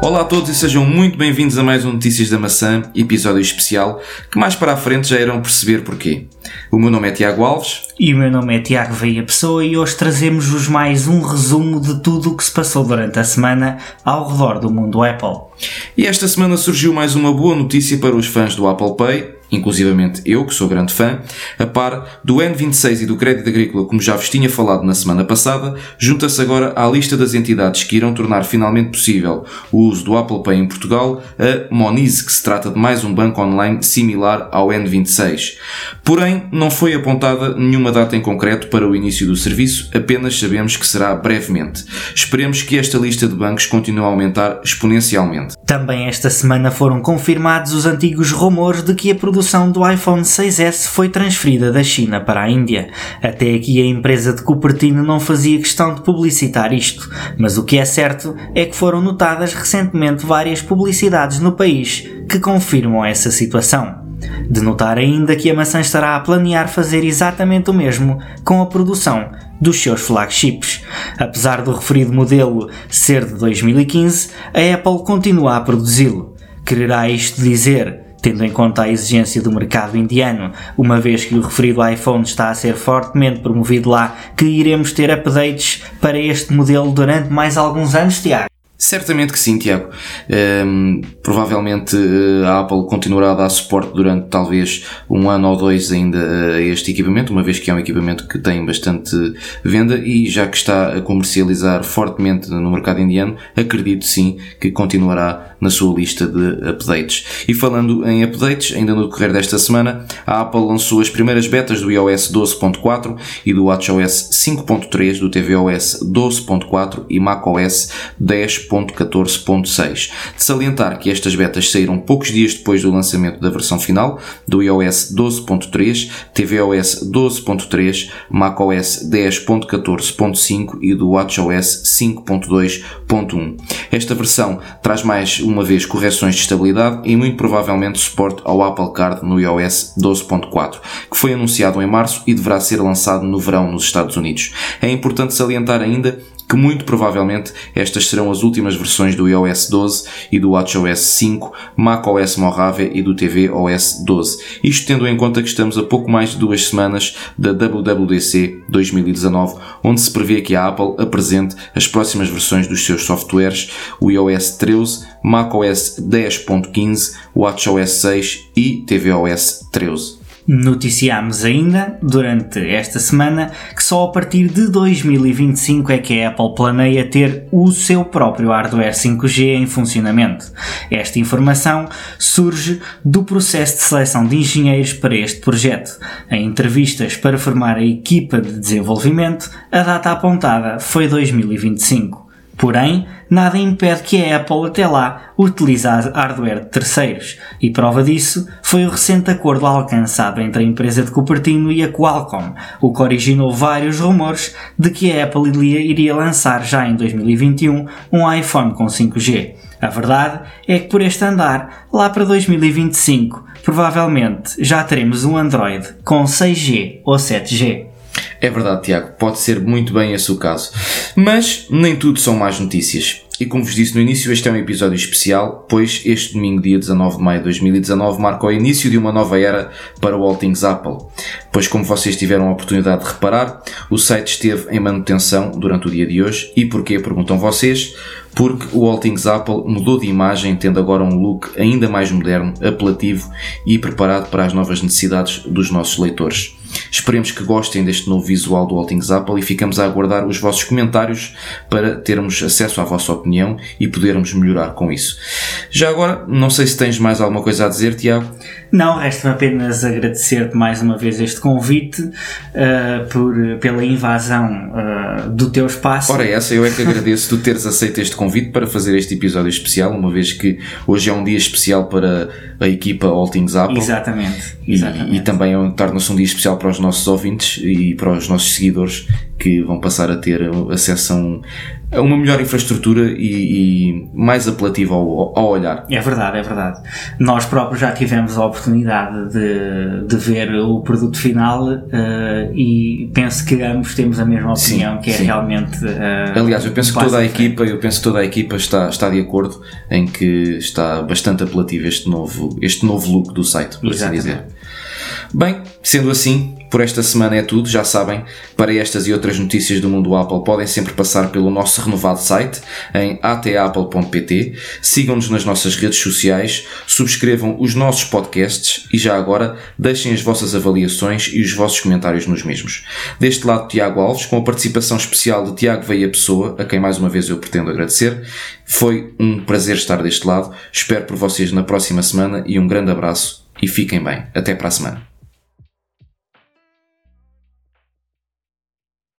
Olá a todos e sejam muito bem-vindos a mais um Notícias da Maçã, episódio especial, que mais para a frente já irão perceber porquê. O meu nome é Tiago Alves. E o meu nome é Tiago Veia Pessoa e hoje trazemos-vos mais um resumo de tudo o que se passou durante a semana ao redor do mundo Apple. E esta semana surgiu mais uma boa notícia para os fãs do Apple Pay, inclusivamente eu, que sou grande fã, a par do N26 e do Crédito Agrícola, como já vos tinha falado na semana passada, junta-se agora à lista das entidades que irão tornar finalmente possível o uso do Apple Pay em Portugal, a Moniz, que se trata de mais um banco online similar ao N26. Porém, não foi apontada nenhuma data em concreto para o início do serviço, apenas sabemos que será brevemente. Esperemos que esta lista de bancos continue a aumentar exponencialmente. Também esta semana foram confirmados os antigos rumores de que a produção do iPhone 6S foi transferida da China para a Índia. Até aqui a empresa de Cupertino não fazia questão de publicitar isto, mas o que é certo é que foram notadas recentemente várias publicidades no país que confirmam essa situação. De notar ainda que a maçã estará a planear fazer exatamente o mesmo com a produção dos seus flagships. Apesar do referido modelo ser de 2015, a Apple continua a produzi-lo. Quererá isto dizer tendo em conta a exigência do mercado indiano, uma vez que o referido iPhone está a ser fortemente promovido lá, que iremos ter updates para este modelo durante mais alguns anos, Tiago? Certamente que sim, Tiago. Um, provavelmente uh, a Apple continuará a dar suporte durante talvez um ano ou dois ainda a este equipamento, uma vez que é um equipamento que tem bastante venda e já que está a comercializar fortemente no mercado indiano, acredito sim que continuará na sua lista de updates. E falando em updates, ainda no decorrer desta semana, a Apple lançou as primeiras betas do iOS 12.4 e do WatchOS 5.3, do tvOS 12.4 e macOS 10. 10.14.6. De salientar que estas betas saíram poucos dias depois do lançamento da versão final do iOS 12.3, tvOS 12.3, macOS 10.14.5 e do WatchOS 5.2.1. Esta versão traz mais uma vez correções de estabilidade e muito provavelmente suporte ao Apple Card no iOS 12.4, que foi anunciado em março e deverá ser lançado no verão nos Estados Unidos. É importante salientar ainda que muito provavelmente estas serão as últimas versões do iOS 12 e do WatchOS 5, macOS Mojave e do tvOS 12. Isto tendo em conta que estamos a pouco mais de duas semanas da WWDC 2019, onde se prevê que a Apple apresente as próximas versões dos seus softwares, o iOS 13, macOS 10.15, WatchOS 6 e tvOS 13. Noticiámos ainda, durante esta semana, que só a partir de 2025 é que a Apple planeia ter o seu próprio hardware 5G em funcionamento. Esta informação surge do processo de seleção de engenheiros para este projeto. Em entrevistas para formar a equipa de desenvolvimento, a data apontada foi 2025. Porém, nada impede que a Apple até lá utilize hardware de terceiros, e prova disso foi o recente acordo alcançado entre a empresa de Cupertino e a Qualcomm, o que originou vários rumores de que a Apple iria lançar já em 2021 um iPhone com 5G. A verdade é que por este andar, lá para 2025, provavelmente já teremos um Android com 6G ou 7G. É verdade, Tiago, pode ser muito bem esse o caso. Mas nem tudo são más notícias. E como vos disse no início, este é um episódio especial, pois este domingo, dia 19 de maio de 2019, marca o início de uma nova era para o All Things Apple. Pois, como vocês tiveram a oportunidade de reparar, o site esteve em manutenção durante o dia de hoje. E porquê? Perguntam vocês. Porque o All Things Apple mudou de imagem, tendo agora um look ainda mais moderno, apelativo e preparado para as novas necessidades dos nossos leitores. Esperemos que gostem deste novo visual do All Things Apple e ficamos a aguardar os vossos comentários para termos acesso à vossa opinião e podermos melhorar com isso. Já agora, não sei se tens mais alguma coisa a dizer, Tiago. Não, resta-me apenas agradecer-te mais uma vez este convite uh, por, pela invasão uh, do teu espaço. Ora, essa eu é que agradeço tu teres aceito este convite para fazer este episódio especial, uma vez que hoje é um dia especial para a equipa All Things Apple. Exatamente. E, exatamente. e também é torna-se um dia especial para os nossos ouvintes e para os nossos seguidores que vão passar a ter acesso a, um, a uma melhor infraestrutura e, e mais apelativa ao, ao, olhar. É verdade, é verdade. Nós próprios já tivemos a oportunidade de, de ver o produto final uh, e penso que ambos temos a mesma opinião, sim, que é sim. realmente. Uh, Aliás, eu penso que toda a equipa, eu penso que toda a equipa está, está de acordo em que está bastante apelativo este novo, este novo look do site, por Exatamente. assim dizer. Bem, sendo assim, por esta semana é tudo, já sabem. Para estas e outras notícias do mundo Apple podem sempre passar pelo nosso renovado site em atapple.pt. Sigam-nos nas nossas redes sociais, subscrevam os nossos podcasts e já agora deixem as vossas avaliações e os vossos comentários nos mesmos. Deste lado, Tiago Alves, com a participação especial de Tiago Veia Pessoa, a quem mais uma vez eu pretendo agradecer. Foi um prazer estar deste lado. Espero por vocês na próxima semana e um grande abraço e fiquem bem. Até para a semana.